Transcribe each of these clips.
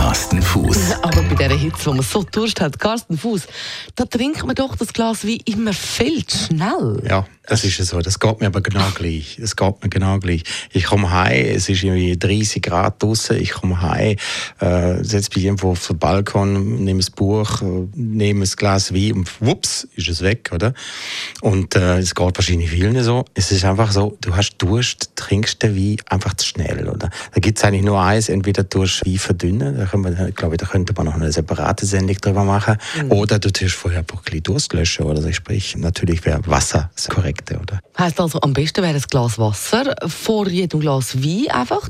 Carsten Fuß. Aber bei dieser Hitze, wo man so Durst hat, Carsten Fuß, da trinkt man doch das Glas wie immer viel zu schnell. Ja, das ist so. Das geht mir aber genau gleich. Das geht mir genau gleich. Ich komme heim, es ist irgendwie 30 Grad draußen. Ich komme heim, äh, setze mich irgendwo auf den Balkon, nehme ein Buch, äh, nehme ein Glas Wein und wups, ist es weg, oder? Und äh, es geht wahrscheinlich vielen so. Es ist einfach so, du hast Durst, trinkst den Wein einfach zu schnell, oder? Da gibt es eigentlich nur eins, entweder durch Wein verdünnen, können wir, glaube ich, da könnte man noch eine separate Sendung drüber machen, mhm. oder du tust vorher ein bisschen Durst löschen, oder so. Sprich, natürlich wäre Wasser das Korrekte, oder? Heißt also, am besten wäre ein Glas Wasser vor jedem Glas Wein einfach.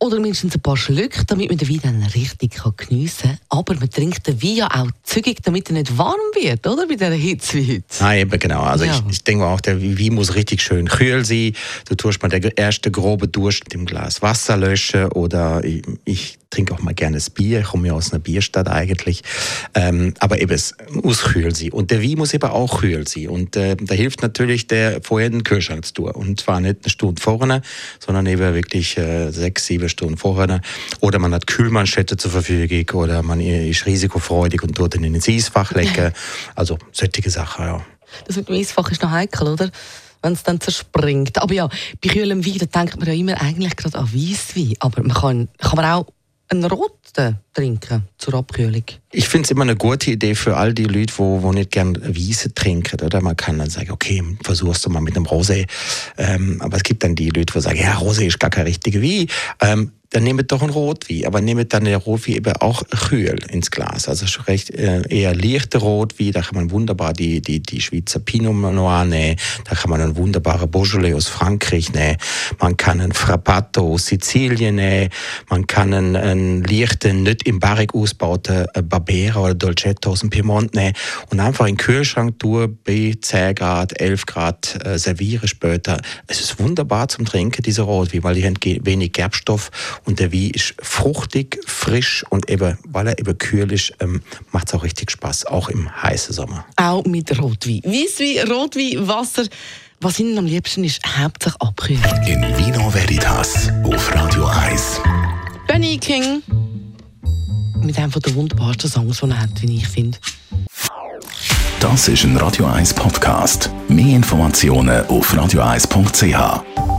Oder mindestens ein paar Schlücke, damit man den Wein dann richtig geniessen kann. Aber man trinkt den Wein ja auch zügig, damit er nicht warm wird, oder? Bei dieser Hitze wie heute. Nein, eben genau. Also ja. ich, ich denke auch, der Wein muss richtig schön kühl sein. Du tust mal den ersten groben Durst mit dem Glas Wasser löschen. Oder ich, ich trinke auch mal gerne das Bier. Ich komme ja aus einer Bierstadt eigentlich. Ähm, aber eben, es muss kühl sein. Und der Wein muss eben auch kühl sein. Und äh, da hilft natürlich, der vorher den Kühlschrank zu tun. Und zwar nicht eine Stunde vorne, sondern eben wirklich äh, sechs, sieben Stunden vorher. Oder man hat Kühlmanschette zur Verfügung oder man ist risikofreudig und tut ihn in ins Eisfach legen. Also solche Sachen, ja. Das mit dem Eisfach ist noch heikel, oder? wenn es dann zerspringt. Aber ja, bei kühlem Wein denkt man ja immer eigentlich gerade an Weisswein. Aber man kann, kann man auch einen roten trinken zur Abkühlung? Ich finde es immer eine gute Idee für all die Leute, die, die nicht gerne Wiese trinken. Oder? Man kann dann sagen, okay, versuchst du mal mit einem Rosé. Ähm, aber es gibt dann die Leute, die sagen, ja, Rosé ist gar kein richtiger Wein. Ähm, dann nehmt doch ein Rotwein, aber nehmt dann der Rotwein eben auch kühl ins Glas. Also recht äh, eher leichter Rotwein, da kann man wunderbar die, die, die Schweizer Pinot Noir nehmen, da kann man einen wunderbaren Beaujolais aus Frankreich nehmen, man kann einen Frappato aus Sizilien nehmen, man kann einen, einen leichten, nicht im Barrik ausgebauten äh, Barbera oder Dolcetto aus dem Piemont nehmen und einfach in den Kühlschrank tun, bei 10 Grad, 11 Grad äh, servieren später. Es ist wunderbar zum Trinken, dieser Rotwein, weil die haben wenig Gerbstoff und der Wein ist fruchtig, frisch und eben, weil er eben kühl ist, ähm, macht es auch richtig Spaß, auch im heißen Sommer. Auch mit Rotwein. Weißwein, Rotwein, Wasser. Was Ihnen am liebsten ist, hauptsächlich abkühlen. In Vino Veritas auf Radio 1. Benny King. Mit einem der wunderbarsten Songs, die er hat, wie ich finde. Das ist ein Radio 1 Podcast. Mehr Informationen auf radio1.ch.